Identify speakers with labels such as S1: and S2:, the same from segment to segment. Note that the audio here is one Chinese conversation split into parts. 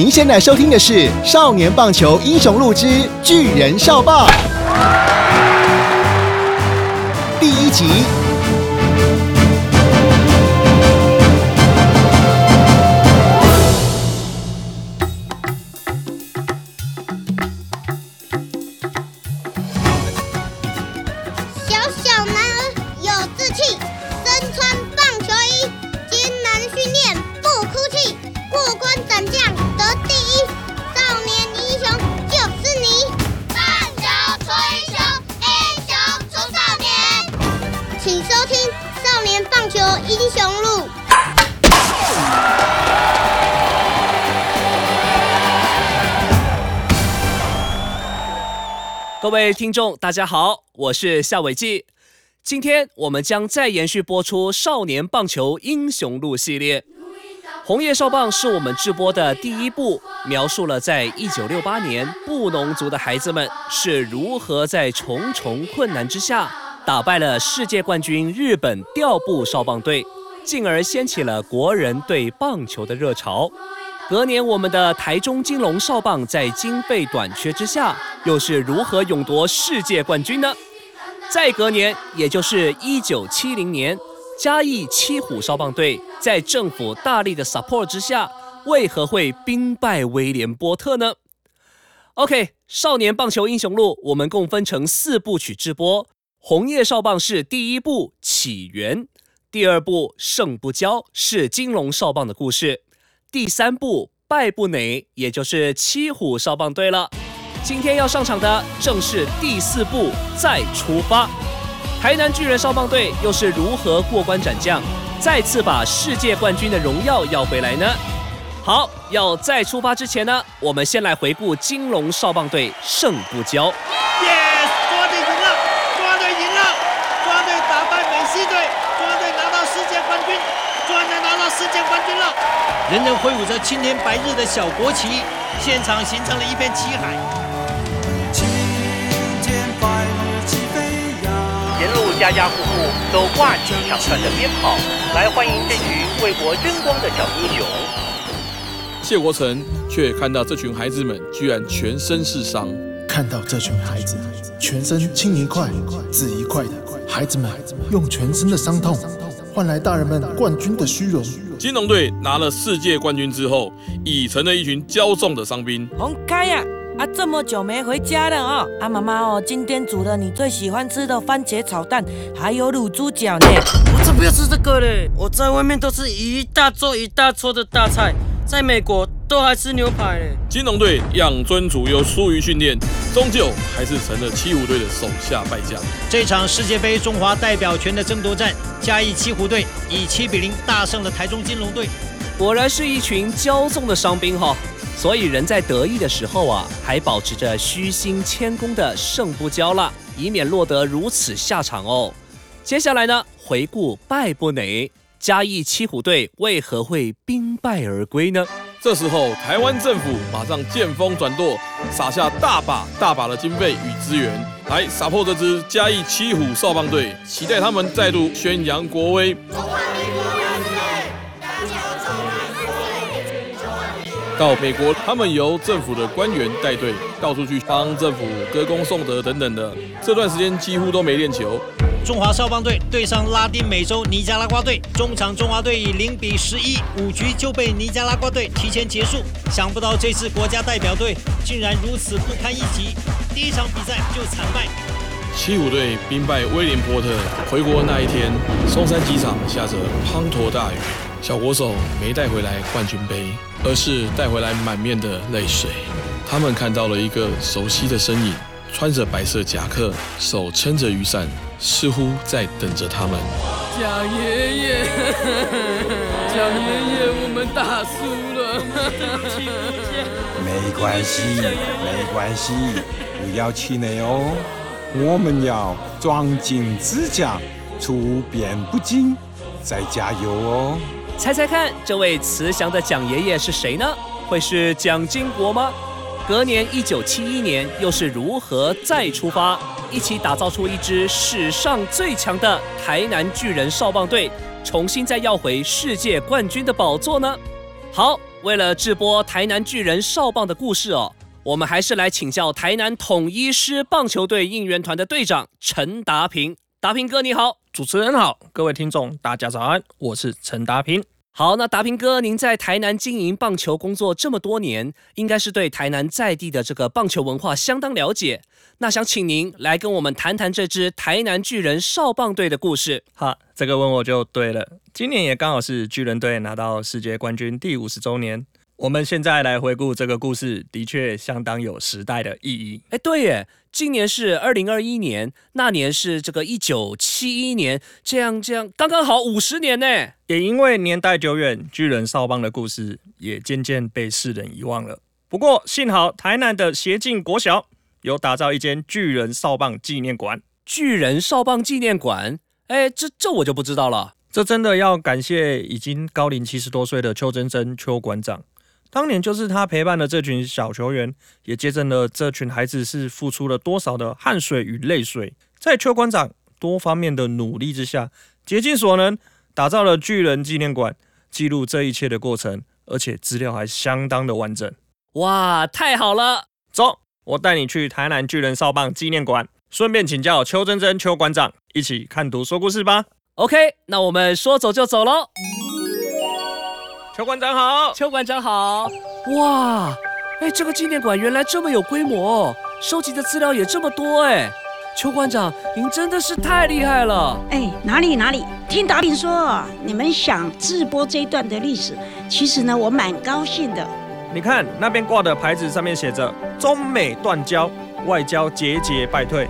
S1: 您现在收听的是《少年棒球英雄录之巨人少棒》第一集。
S2: 各位听众，大家好，我是夏伟记。今天我们将再延续播出《少年棒球英雄录》系列。《红叶少棒》是我们制播的第一部，描述了在一九六八年布农族的孩子们是如何在重重困难之下打败了世界冠军日本调布少棒队，进而掀起了国人对棒球的热潮。隔年，我们的台中金龙少棒在经费短缺之下，又是如何勇夺世界冠军呢？再隔年，也就是一九七零年，嘉义七虎少棒队在政府大力的 support 之下，为何会兵败威廉波特呢？OK，少年棒球英雄录，我们共分成四部曲制播，红叶少棒是第一部起源，第二部胜不骄是金龙少棒的故事。第三步败不馁，也就是七虎少棒队了。今天要上场的正是第四部再出发。台南巨人少棒队又是如何过关斩将，再次把世界冠军的荣耀要回来呢？好，要再出发之前呢，我们先来回顾金龙少棒队胜不骄。
S3: Yes，抓队赢了，抓队赢了，抓队打败美西队，抓队拿到世界冠军，抓队拿到世界冠军了。人人挥舞着青天白日的小国旗，现场形成了一片旗海。
S4: 青天白日起飞扬。
S5: 沿路家家户户都挂起响亮的鞭炮，来欢迎这群为国争光的小英雄。
S6: 谢国成却看到这群孩子们居然全身是伤，
S7: 看到这群孩子全身青一块紫一块的，孩子们用全身的伤痛换来大人们冠军的虚荣。
S6: 金龙队拿了世界冠军之后，已成了一群骄纵的伤兵。
S8: 红开呀！啊，这么久没回家了哦。啊，妈妈哦，今天煮了你最喜欢吃的番茄炒蛋，还有卤猪脚呢。
S3: 我才不要吃这个嘞！我在外面都是一大桌一大桌的大菜，在美国都还吃牛排嘞。
S6: 金龙队养尊处优，疏于训练，终究还是成了七虎队的手下败将。
S3: 这场世界杯中华代表权的争夺战，嘉义七虎队以七比零大胜了台中金龙队。
S2: 果然是一群骄纵的伤兵哈、所以人在得意的时候啊，还保持着虚心谦恭的胜不骄啦，以免落得如此下场哦。接下来呢，回顾败不馁，嘉义七虎队为何会兵败而归呢？
S6: 这时候，台湾政府马上见风转舵，撒下大把大把的经费与资源，来撒破这支嘉义七虎少棒队，期待他们再度宣扬国威。到美国，他们由政府的官员带队，到处去帮政府歌功颂德等等的。这段时间几乎都没练球。
S3: 中华少棒队对上拉丁美洲尼加拉瓜队，中场中华队以零比十一五局就被尼加拉瓜队提前结束。想不到这次国家代表队竟然如此不堪一击，第一场比赛就惨败。
S6: 七五队兵败威廉波特。回国那一天，松山机场下着滂沱大雨，小国手没带回来冠军杯，而是带回来满面的泪水。他们看到了一个熟悉的身影，穿着白色夹克，手撑着雨伞，似乎在等着他们。
S9: 蒋爷爷，蒋爷爷，我们打输了。
S10: 没关系，没关系，不要气馁哦。我们要壮筋自强，处变不惊，再加油哦。
S2: 猜猜看，这位慈祥的蒋爷爷是谁呢？会是蒋经国吗？隔年一九七一年，又是如何再出发，一起打造出一支史上最强的台南巨人少棒队，重新再要回世界冠军的宝座呢？好，为了直播台南巨人少棒的故事哦，我们还是来请教台南统一师棒球队应援团的队长陈达平。达平哥你好，
S11: 主持人好，各位听众大家早安，我是陈达平。
S2: 好，那达平哥，您在台南经营棒球工作这么多年，应该是对台南在地的这个棒球文化相当了解。那想请您来跟我们谈谈这支台南巨人少棒队的故事。
S11: 好，这个问我就对了。今年也刚好是巨人队拿到世界冠军第五十周年。我们现在来回顾这个故事，的确相当有时代的意义。
S2: 哎，对耶，今年是二零二一年，那年是这个一九七一年，这样这样刚刚好五十年呢。
S11: 也因为年代久远，巨人少棒的故事也渐渐被世人遗忘了。不过幸好台南的协进国小有打造一间巨人少棒纪念馆。
S2: 巨人少棒纪念馆，哎，这这我就不知道了。
S11: 这真的要感谢已经高龄七十多岁的邱真真邱馆长。当年就是他陪伴了这群小球员，也见证了这群孩子是付出了多少的汗水与泪水。在邱馆长多方面的努力之下，竭尽所能打造了巨人纪念馆，记录这一切的过程，而且资料还相当的完整。
S2: 哇，太好了！
S11: 走，我带你去台南巨人少棒纪念馆，顺便请教邱真真邱馆长，一起看图说故事吧。
S2: OK，那我们说走就走喽。
S11: 邱馆长好，
S2: 邱馆长好。哇，哎，这个纪念馆原来这么有规模，收集的资料也这么多哎。邱馆长，您真的是太厉害了。
S12: 哎，哪里哪里，听达令说你们想直播这一段的历史，其实呢，我蛮高兴的。
S11: 你看那边挂的牌子上面写着“中美断交，外交节节败退”，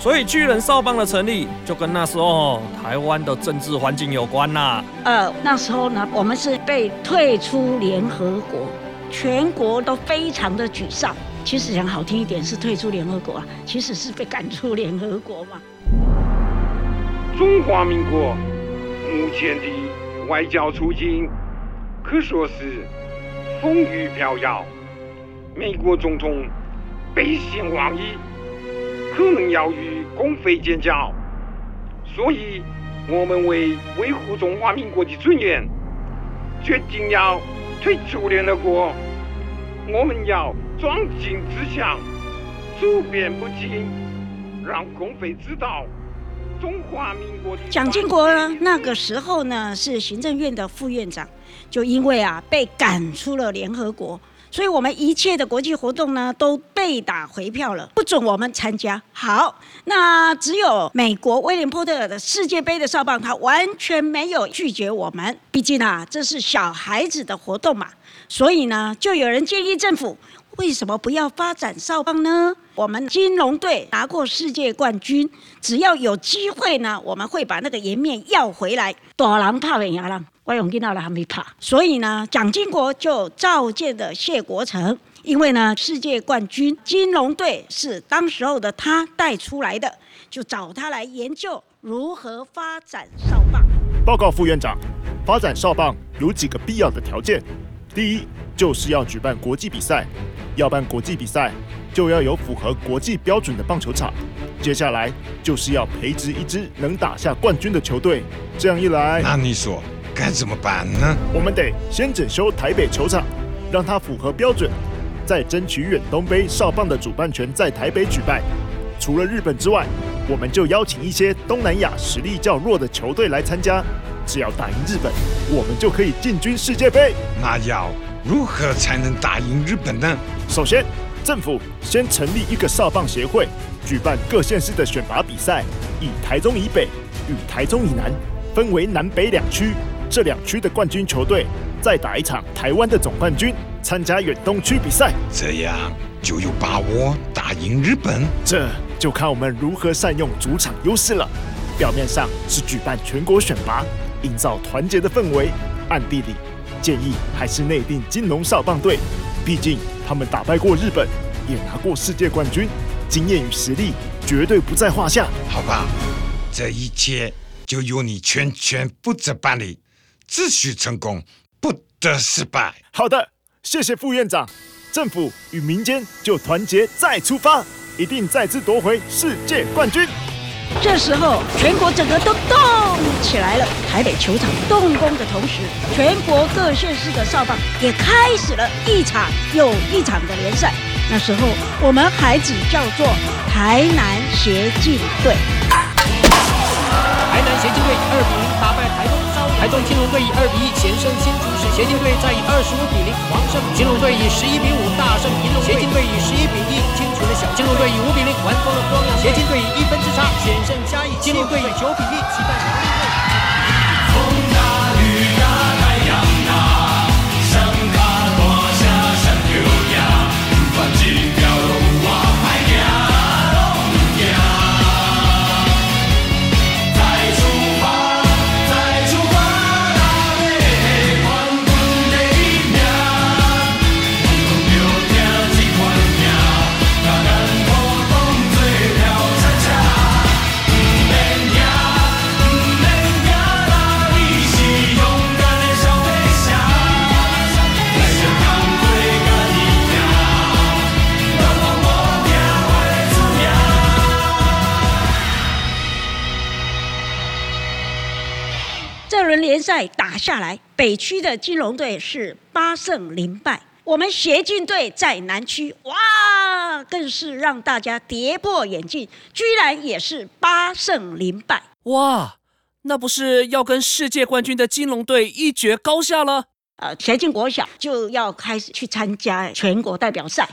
S11: 所以巨人少棒的成立就跟那时候台湾的政治环境有关呐。
S12: 呃，那时候呢，我们是被退出联合国，全国都非常的沮丧。其实讲好听一点是退出联合国啊，其实是被赶出联合国嘛。
S13: 中华民国目前的外交处境可说是风雨飘摇，美国总统背信忘义，可能要与共匪建交，所以我们为维护中华民国的尊严，决定要退出联合国。我们要壮进自强，处变不惊，让共匪知道中华民国。
S12: 蒋经国呢？那个时候呢是行政院的副院长，就因为啊被赶出了联合国，所以我们一切的国际活动呢都被打回票了，不准我们参加。好，那只有美国威廉波特的世界杯的哨棒，他完全没有拒绝我们。毕竟啊，这是小孩子的活动嘛。所以呢，就有人建议政府，为什么不要发展少棒呢？我们金龙队拿过世界冠军，只要有机会呢，我们会把那个颜面要回来。大狼怕没牙狼，我勇见到了还没怕。所以呢，蒋经国就召见了谢国成，因为呢，世界冠军金龙队是当时候的他带出来的，就找他来研究如何发展少棒。
S14: 报告副院长，发展少棒有几个必要的条件。第一，就是要举办国际比赛，要办国际比赛，就要有符合国际标准的棒球场。接下来就是要培植一支能打下冠军的球队。这样一来，
S10: 那你说该怎么办呢？
S14: 我们得先整修台北球场，让它符合标准，再争取远东杯少棒的主办权在台北举办。除了日本之外，我们就邀请一些东南亚实力较弱的球队来参加。只要打赢日本，我们就可以进军世界杯。
S10: 那要如何才能打赢日本呢？
S14: 首先，政府先成立一个少棒协会，举办各县市的选拔比赛，以台中以北与台中以南分为南北两区。这两区的冠军球队再打一场台湾的总冠军，参加远东区比赛。
S10: 这样就有把握打赢日本。
S14: 这就看我们如何善用主场优势了。表面上是举办全国选拔，营造团结的氛围，暗地里建议还是内定金龙少棒队，毕竟他们打败过日本，也拿过世界冠军，经验与实力绝对不在话下。
S10: 好吧，这一切就由你全权负责办理，只许成功，不得失败。
S14: 好的，谢谢副院长。政府与民间就团结再出发，一定再次夺回世界冠军。
S12: 这时候，全国整个都动起来了。台北球场动工的同时，全国各县市的少棒也开始了一场又一场的联赛。那时候，我们孩子叫做台南协进队。
S15: 台南协进队二比台东招台东金龙队以二比一险胜新竹市协进队，再以二十五比零狂胜金龙队以十一比五大胜平龙协进队以十一比一清除了小金龙队以五比零完封了光阳协进队以一分之差险胜嘉义金龙队以九比一击败
S12: 赛打下来，北区的金融队是八胜零败，我们协进队在南区，哇，更是让大家跌破眼镜，居然也是八胜零败。
S2: 哇，那不是要跟世界冠军的金融队一决高下了？
S12: 呃，协进国小就要开始去参加全国代表赛。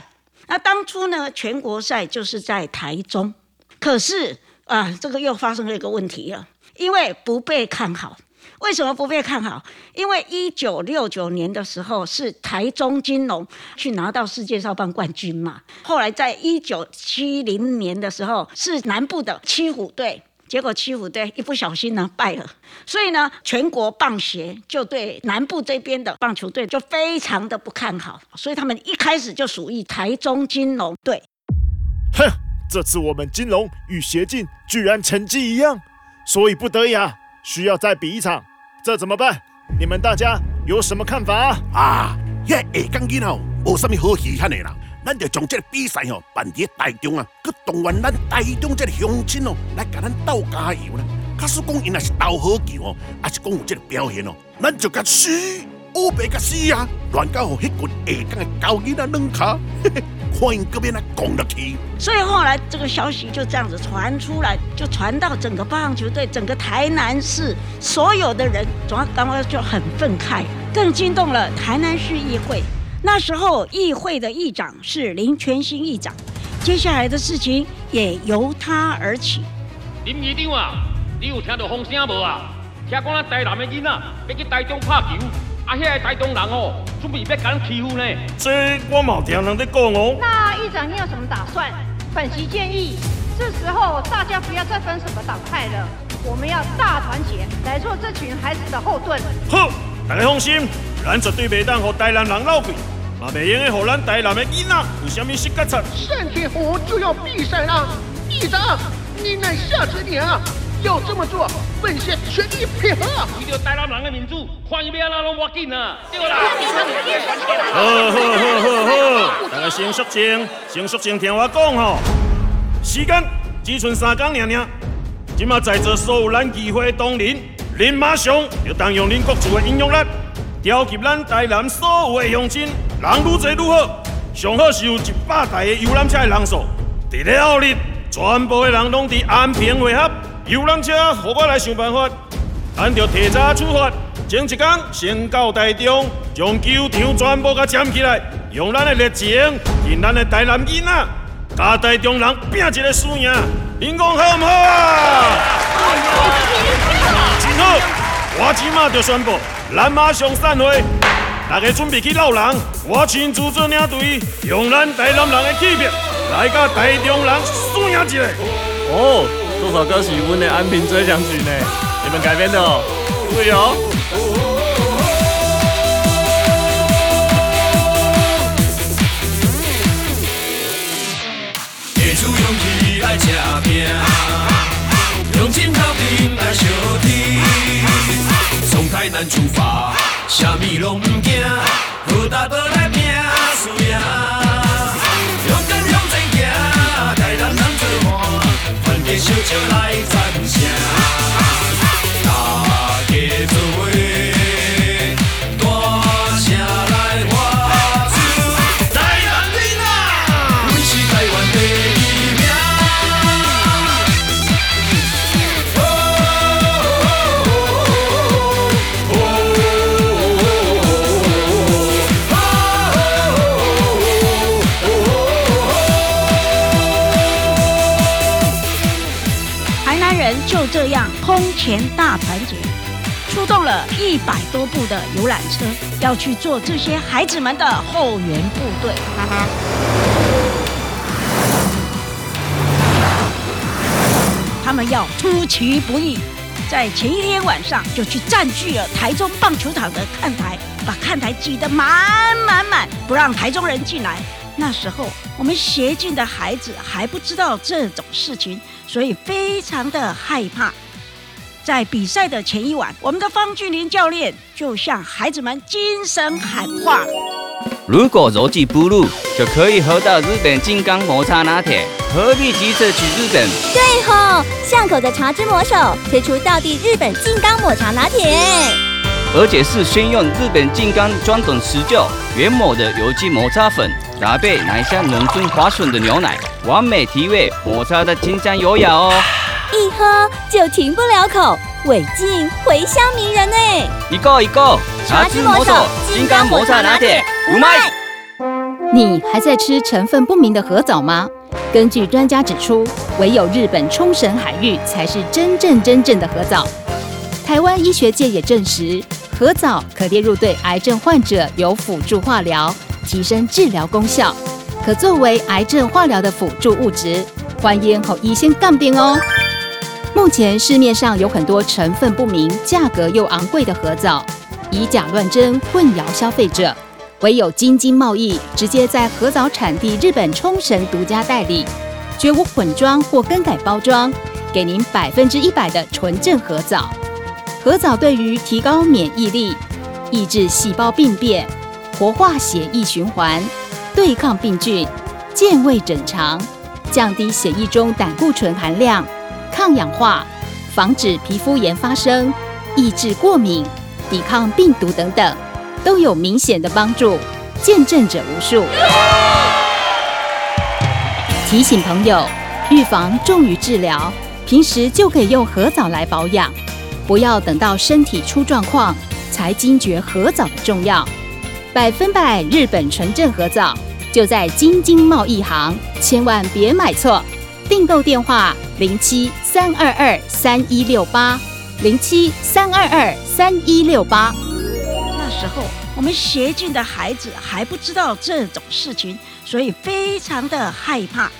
S12: 那当初呢，全国赛就是在台中，可是啊、这个又发生了一个问题了，因为不被看好。为什么不被看好？因为一九六九年的时候是台中金龙去拿到世界少棒冠军嘛，后来在一九七零年的时候是南部的七虎队。结果七虎队一不小心呢败了，所以呢全国棒协就对南部这边的棒球队就非常的不看好，所以他们一开始就属于台中金龙队。
S14: 哼，这次我们金龙与协进居然成绩一样，所以不得已啊，需要再比一场，这怎么办？你们大家有什么看法啊？
S16: 啊，遐下港囡哦，无啥物好稀罕的啦。咱就将这个比赛哦办伫台中啊，去动员咱大众这个乡亲哦，来甲咱斗加油啦。假使讲因若是斗好球哦，还是讲有这个表现哦，咱就甲输，乌白甲死啊！乱到互迄群下港的狗囡仔软骹，嘿嘿，看因搁边来讲落去。
S12: 所以后来这个消息就这样子传出来，就传到整个棒球队、整个台南市所有的人，总要刚刚就很愤慨，更惊动了台南市议会。那时候议会的议长是林全兴议长，接下来的事情也由他而起。
S17: 林议长啊，你有听到风声无啊？听讲咱台南的囡仔要去台中拍球，啊，遐个台东人哦，准备要甲咱欺负呢。
S18: 这我冇听人在讲哦。
S19: 那议长你有什么打算？本席建议，这时候大家不要再分什么党派了，我们要大团结来做这群孩子的后盾。
S18: 好，大家放心，咱绝对袂当互台南人闹鬼，嘛袂用的互咱台南的囡仔有啥物失觉惨。
S20: 单铁虎就要比赛了，议长，你乃下指令啊！要这么做，本县全力配合。
S17: 为了台南人的民主，看伊要安怎拢要紧啊！对啦。
S18: 好好好好好，大家先肃静，先肃静，听我讲吼。时间只剩三天尔尔，今嘛在座所有咱议会同仁，恁马上就动用恁各自的影响力，召集咱台南所有的乡亲，人愈侪愈好。上好是有一百台的游览车的人数，伫了后日，全部的人拢伫安平汇合。游览车，互我来想办法。咱着提早出发，前一天先到台中，将球场全部甲占起来，用咱的热情，引咱的台南囡仔，甲台中人拼一个输赢。恁讲好唔好啊？真好！我即马就宣布，咱马上散会，大家准备去闹人。我亲自做领队，用咱台南人的气魄来甲台中人输赢一个。
S2: 哦，
S11: 这首歌是我的安平追想曲呢，你们改编的哦，对哦。
S4: 出勇气来吃拼，用尽头皮来相挺。从台南出发，啥物拢唔惊，好大都来拼输赢。团结小笑来赞声。
S12: 这样空前大团结，出动了一百多部的游览车，要去做这些孩子们的后援部队。他们要出其不意，在前一天晚上就去占据了台中棒球场的看台，把看台挤得满满满，不让台中人进来。那时候我们协进的孩子还不知道这种事情，所以非常的害怕。在比赛的前一晚，我们的方俊林教练就向孩子们精神喊话。
S21: 如果柔技不入，就可以喝到日本金刚抹茶拿铁，何必急着去日本？
S22: 对吼，巷口的茶之魔手推出道地日本金刚抹茶拿铁，
S21: 而且是先用日本金刚专等持久原抹的有机抹茶粉，搭配奶香浓醇滑顺的牛奶，完美提味抹茶的清香优雅哦。
S22: 一喝就停不了口，尾劲回香迷人呢。
S21: 一个一个，茶之魔手金刚抹茶拿铁，五麦。
S23: 你还在吃成分不明的核藻吗？根据专家指出，唯有日本冲绳海域才是真正真正的核藻。台湾医学界也证实，核藻可列入对癌症患者有辅助化疗，提升治疗功效，可作为癌症化疗的辅助物质。欢迎和医先杠定哦。目前市面上有很多成分不明、价格又昂贵的河藻，以假乱真，混淆消费者。唯有京津贸易直接在河藻产地日本冲绳独家代理，绝无混装或更改包装，给您百分之一百的纯正河藻。河藻对于提高免疫力、抑制细胞病变、活化血液循环、对抗病菌、健胃整肠、降低血液中胆固醇含量、抗氧化、防止皮肤炎发生、抑制过敏、抵抗病毒等等。都有明显的帮助，见证者无数。提醒朋友，预防重于治疗，平时就可以用核藻来保养，不要等到身体出状况才惊觉核藻的重要。百分百日本纯正河藻就在京津贸易行，千万别买错。订购电话：零七三二二三一六八零七三二二三一六八。
S12: 那时候，我们协进的孩子还不知道这种事情，所以非常的害怕。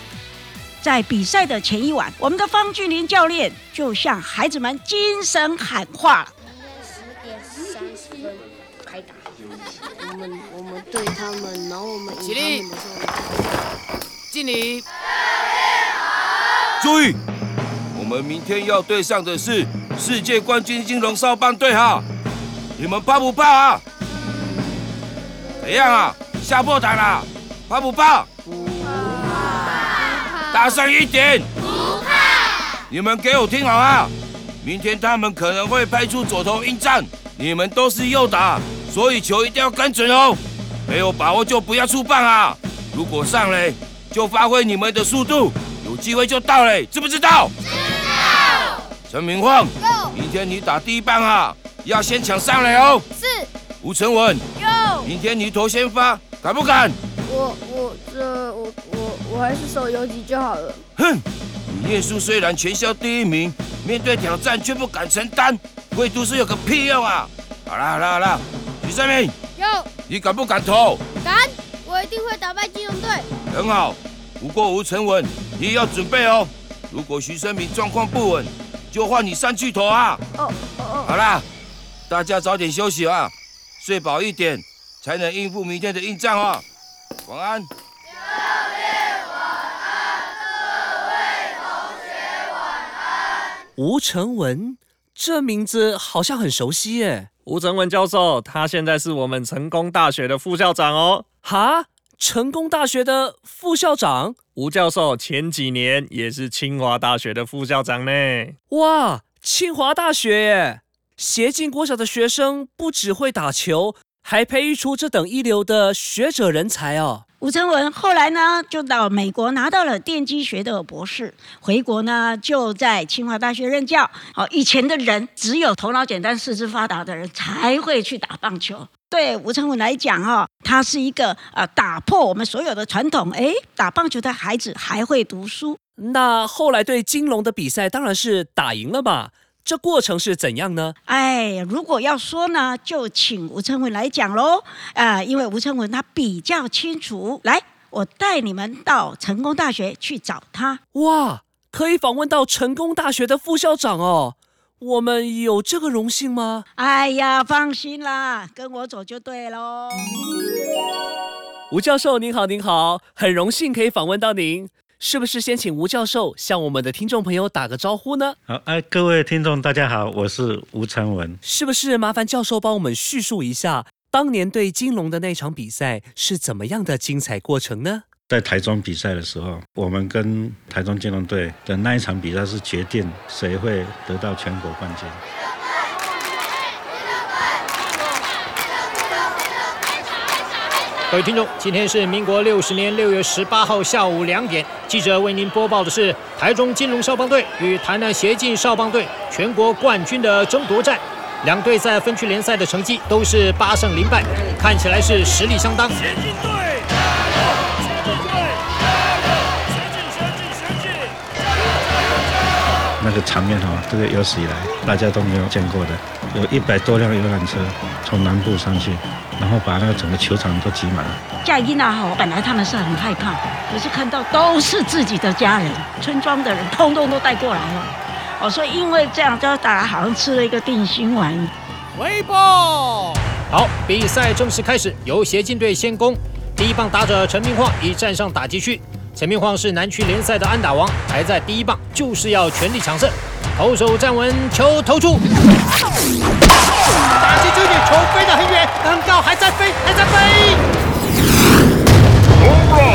S12: 在比赛的前一晚，我们的方俊林教练就向孩子们精神喊话：
S24: 十们我们对他们，然后我们
S9: 起立，敬礼。
S25: 注意，我们明天要对上的是世界冠军金龙少棒队哈。你们怕不怕啊？怎样啊？吓破胆了？怕不怕？不怕。大声一点！不怕。你们给我听好啊！明天他们可能会派出左投应战，你们都是右打，所以球一定要跟准哦。没有把握就不要出棒啊！如果上垒，就发挥你们的速度，有机会就到嘞，知不知道？知道。陈明晃，明天你打第一棒啊！要先抢上来哦！
S24: 是。
S25: 吴成文，
S13: 明天你投先发，敢不敢？
S24: 我我这我我我还是守游击就好了。
S13: 哼，你念书虽然全校第一名，面对挑战却不敢承担，会读书有个屁用啊！好啦好啦好啦，许胜明，
S24: 有。
S13: 你敢不敢投？
S24: 敢，我一定会打败金融队。
S13: 很好，不过吴成文，你也要准备哦。
S25: 如果徐生明状况不稳，就换你上去投啊。
S24: 哦哦
S25: 好啦，大家早点休息啊，睡饱一点，才能应付明天的硬仗啊。晚安。
S2: 吴成文，这名字好像很熟悉耶。
S11: 吴成文教授，他现在是我们成功大学的副校长哦。
S2: 哈，成功大学的副校长？
S11: 吴教授前几年也是清华大学的副校长呢。
S2: 哇，清华大学耶！协进国小的学生不只会打球，还培育出这等一流的学者人才哦。
S12: 吴成文后来呢，就到美国拿到了电机学的博士，回国呢就在清华大学任教。好，以前的人只有头脑简单、四肢发达的人才会去打棒球。对吴成文来讲，哈，他是一个呃打破我们所有的传统。诶，打棒球的孩子还会读书。
S2: 那后来对金龙的比赛当然是打赢了嘛。这过程是怎样呢？
S12: 哎，如果要说呢，就请吴成文来讲喽。啊，因为吴成文他比较清楚。来，我带你们到成功大学去找他。
S2: 哇，可以访问到成功大学的副校长哦。我们有这个荣幸吗？
S12: 哎呀，放心啦，跟我走就对喽。
S2: 吴教授您好，您好，很荣幸可以访问到您。是不是先请吴教授向我们的听众朋友打个招呼呢？
S26: 好，哎，各位听众大家好，我是吴成文。
S2: 是不是麻烦教授帮我们叙述一下当年对金龙的那场比赛是怎么样的精彩过程呢？
S26: 在台中比赛的时候，我们跟台中金龙队的那一场比赛是决定谁会得到全国冠军。
S15: 各位听众，今天是民国六十年六月十八号下午两点，记者为您播报的是台中金龙少棒队与台南协进少棒队全国冠军的争夺战。两队在分区联赛的成绩都是八胜零败，看起来是实力相当。
S18: 协进队，协进队，协进协进协进。
S26: 那个场面哈，这个有史以来大家都没有见过的，有一百多辆游览车从南部上去。然后把那个整个球场都挤满了。
S12: 嘉义那吼，本来他们是很害怕，可是看到都是自己的家人，村庄的人通通都带过来了。哦，所以因为这样，就大家好像吃了一个定心丸。
S15: 微波，好，比赛正式开始，由协进队先攻。第一棒打者陈明晃已站上打击区。陈明晃是南区联赛的安打王，排在第一棒，就是要全力抢胜。投手站稳，球投出。打击出去，球飞得很远，很高，还在飞，还在飞。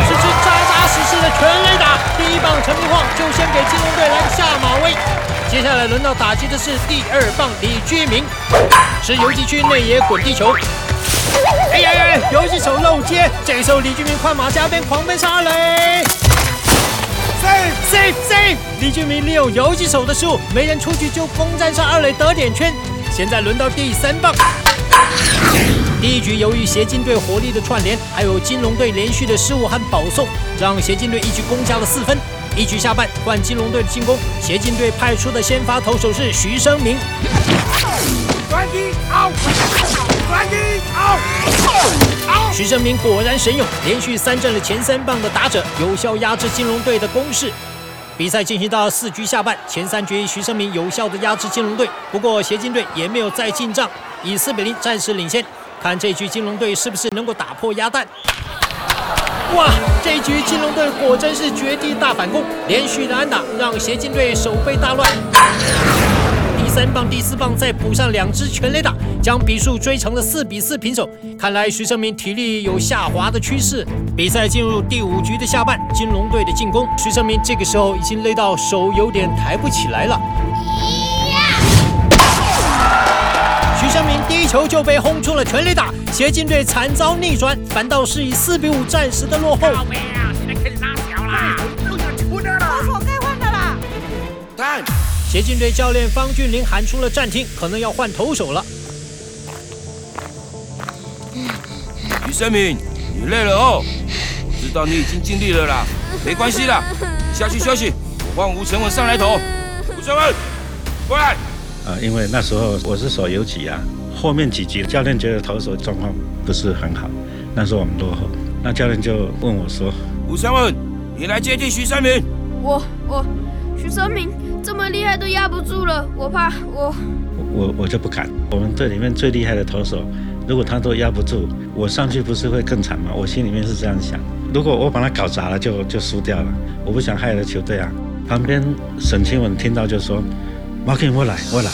S15: 是支扎扎实实的全垒打。第一棒陈明晃就先给金龙队来个下马威。接下来轮到打击的是第二棒李居明，是游击区内野滚地球。哎呀呀！游击手漏接，这时候李居明快马加鞭狂奔上二垒。Save save save！李居明利用游击手的失误，没人出去就攻占上二垒得点圈。现在轮到第三棒。第一局由于协进队火力的串联，还有金龙队连续的失误和保送，让协进队一举攻下了四分。一局下半换金龙队的进攻，协进队派出的先发投手是徐生明。
S18: 转一 out，转一 out，
S15: 徐生明果然神勇，连续三振了前三棒的打者，有效压制金龙队的攻势。比赛进行到四局下半，前三局徐生明有效的压制金龙队，不过协进队也没有再进账，以四比零暂时领先。看这局金龙队是不是能够打破鸭蛋？哇，这局金龙队果真是绝地大反攻，连续的安打让协进队手背大乱。第三棒、第四棒再补上两支全垒打，将比数追成了四比四平手。看来徐胜明体力有下滑的趋势。比赛进入第五局的下半，金龙队的进攻，徐胜明这个时候已经累到手有点抬不起来了。徐胜明第一球就被轰出了全垒打，协进队惨遭逆转，反倒是以四比五暂时的落后。
S19: 投手该换的啦。
S25: 但
S15: 协进队教练方俊林喊出了暂停，可能要换投手了。
S25: 徐生明，你累了哦，知道你已经尽力了啦，没关系啦，下去休息，我换吴成文上来投。吴成文，过来。
S26: 啊，因为那时候我是手游击啊，后面几局教练觉得投手状况不是很好，那时候我们落后，那教练就问我说：“
S25: 吴成文，你来接替徐生明。”
S19: 我我徐
S27: 许生明这么厉害都压不住了，我怕我
S26: 我我就不敢。我们队里面最厉害的投手，如果他都压不住，我上去不是会更惨吗？我心里面是这样想。如果我把他搞砸了，就就输掉了。我不想害了球队啊。旁边沈清文听到就说：“马克，我来，我来。”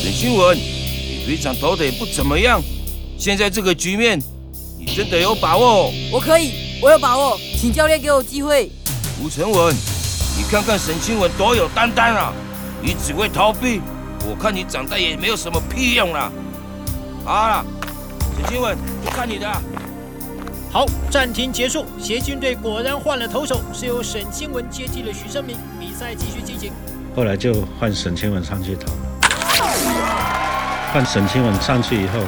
S25: 沈清文，你队长投的也不怎么样，现在这个局面，你真的有把握？
S28: 我可以，我有把握，请教练给我机会。
S25: 吴成文，你看看沈清文多有担当啊！你只会逃避，我看你长大也没有什么屁用了。好了，沈清文，就看你的。
S15: 好，暂停结束。协军队果然换了投手，是由沈清文接替了徐生明。比赛继续进行。
S26: 后来就换沈清文上去投。换沈清文上去以后，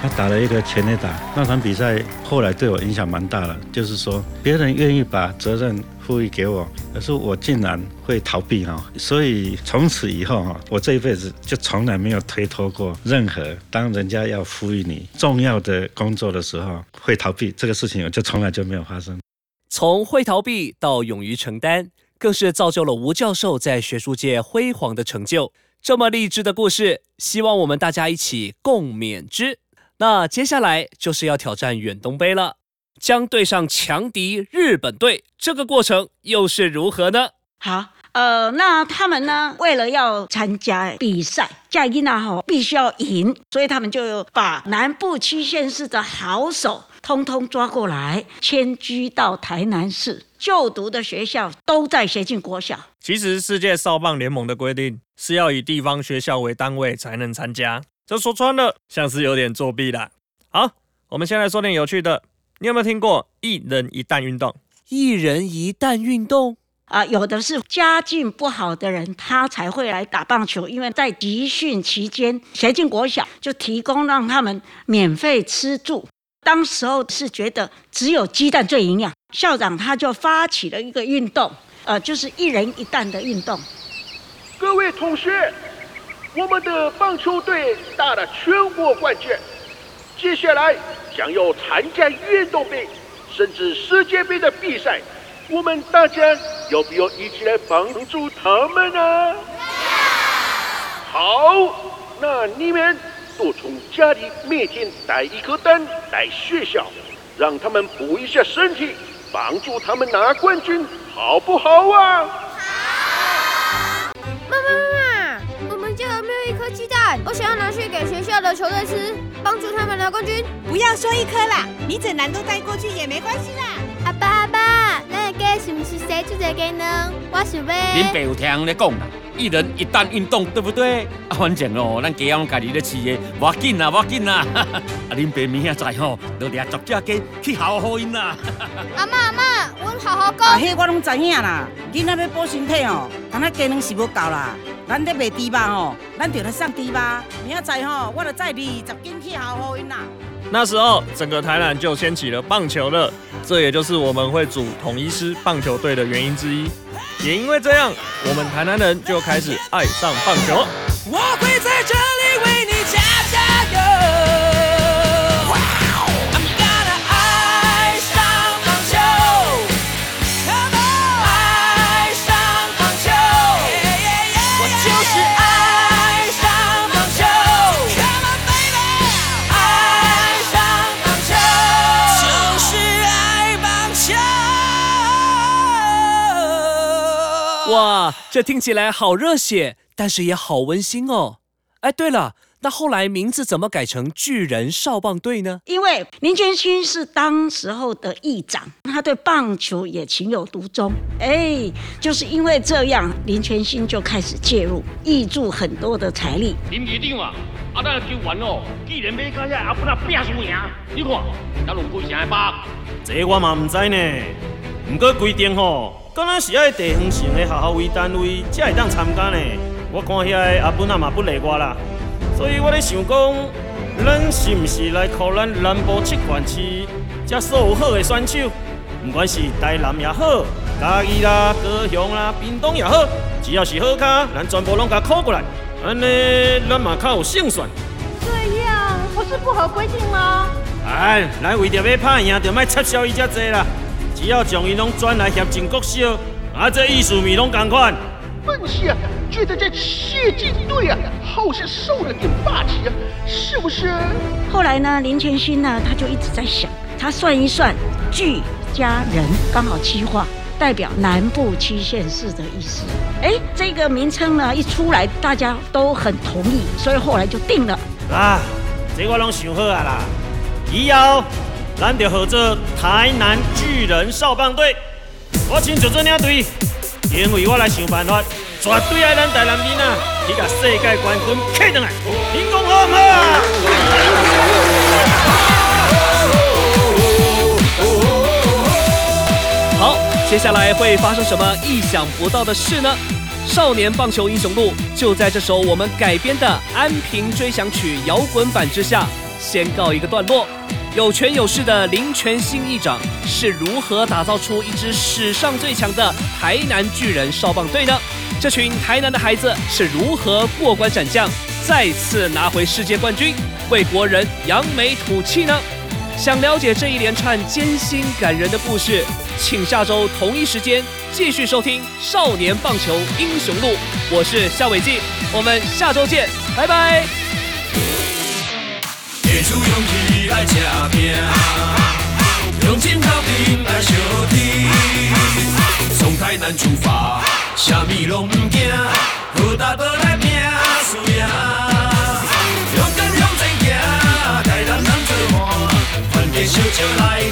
S26: 他打了一个全垒打。那场比赛后来对我影响蛮大的，就是说别人愿意把责任赋予给我，可是我竟然会逃避哈。所以从此以后哈，我这一辈子就从来没有推脱过任何。当人家要赋予你重要的工作的时候，会逃避这个事情，我就从来就没有发生。
S2: 从会逃避到勇于承担，更是造就了吴教授在学术界辉煌的成就。这么励志的故事，希望我们大家一起共勉之。那接下来就是要挑战远东杯了，将对上强敌日本队，这个过程又是如何呢？
S12: 好，呃，那他们呢，为了要参加比赛，加伊娜吼必须要赢，所以他们就把南部七县市的好手通通抓过来，迁居到台南市。就读的学校都在协进国小。
S11: 其实世界少棒联盟的规定是要以地方学校为单位才能参加，这说穿了像是有点作弊啦。好，我们先来说点有趣的。你有没有听过一人一蛋运动？
S2: 一人一蛋运动
S12: 啊，有的是家境不好的人，他才会来打棒球，因为在集训期间，协进国小就提供让他们免费吃住。当时候是觉得只有鸡蛋最营养，校长他就发起了一个运动，呃，就是一人一蛋的运动。
S20: 各位同学，我们的棒球队打了全国冠军，接下来想要参加运动杯甚至世界杯的比赛，我们大家要不要一起来帮助他们呢？好，那你们。多从家里每天带一颗蛋来学校，让他们补一下身体，帮助他们拿冠军，好不好啊？
S27: 好。妈妈，我想要拿去给学校的球队吃，帮助他们拿冠军。
S29: 不要说一颗啦，你整篮都带过去也没关系啦。
S27: 阿爸阿爸，那个是不是谁做这个呢？我想要。
S17: 恁爸有听你讲啦。一人一旦运动，对不对？啊，反正哦，咱家养家己咧饲的，无要紧啦，无要紧啦。啊，恁爸明仔载吼，就掠十只鸡去好好因啦。
S27: 阿妈阿妈，阮好好讲。
S29: 啊，迄我拢知影啦。囡仔要补身体哦，干那鸡卵是无够啦。咱咧卖猪肉吼，咱就来送猪肉。明仔载吼，我就载二十斤去好好因啦。
S11: 那时候，整个台南就掀起了棒球热，这也就是我们会组统一师棒球队的原因之一。也因为这样，我们台南人就开始爱上棒球。我会在这里为你加加油。这听起来好热血，但是也好温馨哦。哎，对了，那后来名字怎么改成巨人少棒队呢？
S12: 因为林全勋是当时候的议长，他对棒球也情有独钟。哎，就是因为这样，林全勋就开始介入，挹注很多的财力。
S17: 林局长啊，啊，咱球员哦，既然要加下阿不那拼输赢，你看，咱用几成的八？
S18: 这我嘛唔知呢，不过规定吼。敢若是爱地方性的学校为单位才会当参加呢？我看遐个阿本啊嘛不例外啦，所以我咧想讲，咱是毋是来靠咱南部七县市这所有好的选手，毋管是台南也好，嘉义啦、高雄啦、屏东也好，只要是好卡，咱全部拢甲考过来，安尼咱嘛较有胜算。
S19: 这样不是不合规定吗？
S18: 哎，咱为着要拍赢，就莫插销伊遮济啦。只要将伊拢转来协进国小，啊，这意思咪拢同款。
S20: 分析啊，觉得这谢金队啊，好像受了点霸气啊，是不是？
S12: 后来呢，林全勋呢，他就一直在想，他算一算，聚加人刚好七画，代表南部七县市的意思。哎，这个名称呢一出来，大家都很同意，所以后来就定了。
S18: 啊，这我拢想好啊啦，以后咱就合作台南巨人少棒队，我请就这领队，因为我来想办法，绝对爱咱台南人啊，去甲世界冠军摕上来，您讲好唔好啊？
S2: 好，接下来会发生什么意想不到的事呢？少年棒球英雄录就在这首我们改编的《安平追想曲》摇滚版之下，先告一个段落。有权有势的林权新议长是如何打造出一支史上最强的台南巨人少棒队呢？这群台南的孩子是如何过关斩将，再次拿回世界冠军，为国人扬眉吐气呢？想了解这一连串艰辛感人的故事，请下周同一时间继续收听《少年棒球英雄录》。我是夏伟记，我们下周见，拜拜。
S4: 提出勇气来吃拼，用心头阵来相挺。从台南出发，啥物拢毋惊，好大倒来拼输赢。勇敢向前行，台南人做伴，团结小笑来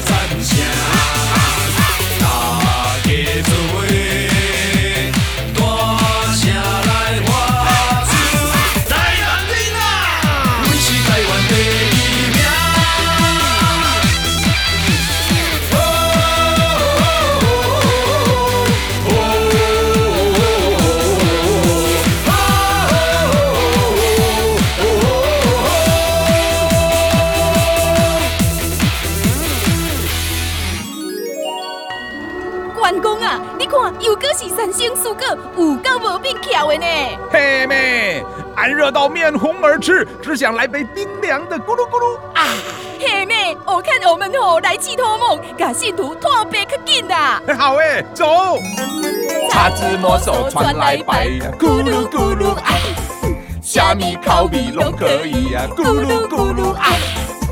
S30: 热到面红耳赤，只想来杯冰凉的咕噜咕噜啊！
S31: 嘿妹，我看我们吼来去托梦，把信徒特别可紧啦。
S30: 好诶，走！
S31: 叉子魔手传来白，咕噜咕噜啊，
S30: 虾米烤米拢可以啊，咕噜咕噜啊！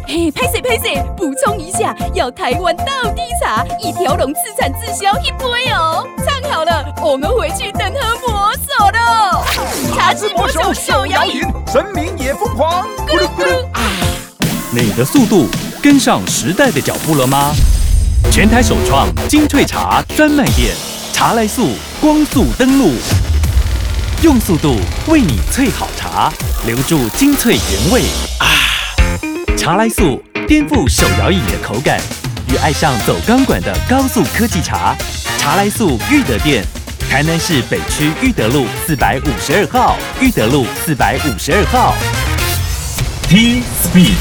S31: 嘿，拍谁拍谁，补充一下，要台湾道地茶，一条龙自产自销一杯哦。唱好了，我们回去等喝魔手喽。
S30: 茶之魔手手摇饮，神明也疯狂，咕噜咕噜啊！
S32: 你的速度跟上时代的脚步了吗？全台首创精粹茶专卖店，茶来速光速登录，用速度为你萃好茶，留住精粹原味啊！茶来速颠覆手摇饮的口感，与爱上走钢管的高速科技茶。茶来速裕德店，台南市北区裕德路四百五十二号，裕德路四百五十二号。T Speed。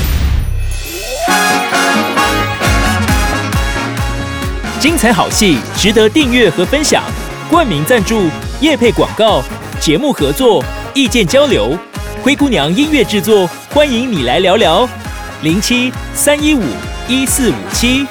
S33: 精彩好戏值得订阅和分享，冠名赞助、业配广告、节目合作、意见交流，灰姑娘音乐制作，欢迎你来聊聊。零七三一五一四五七。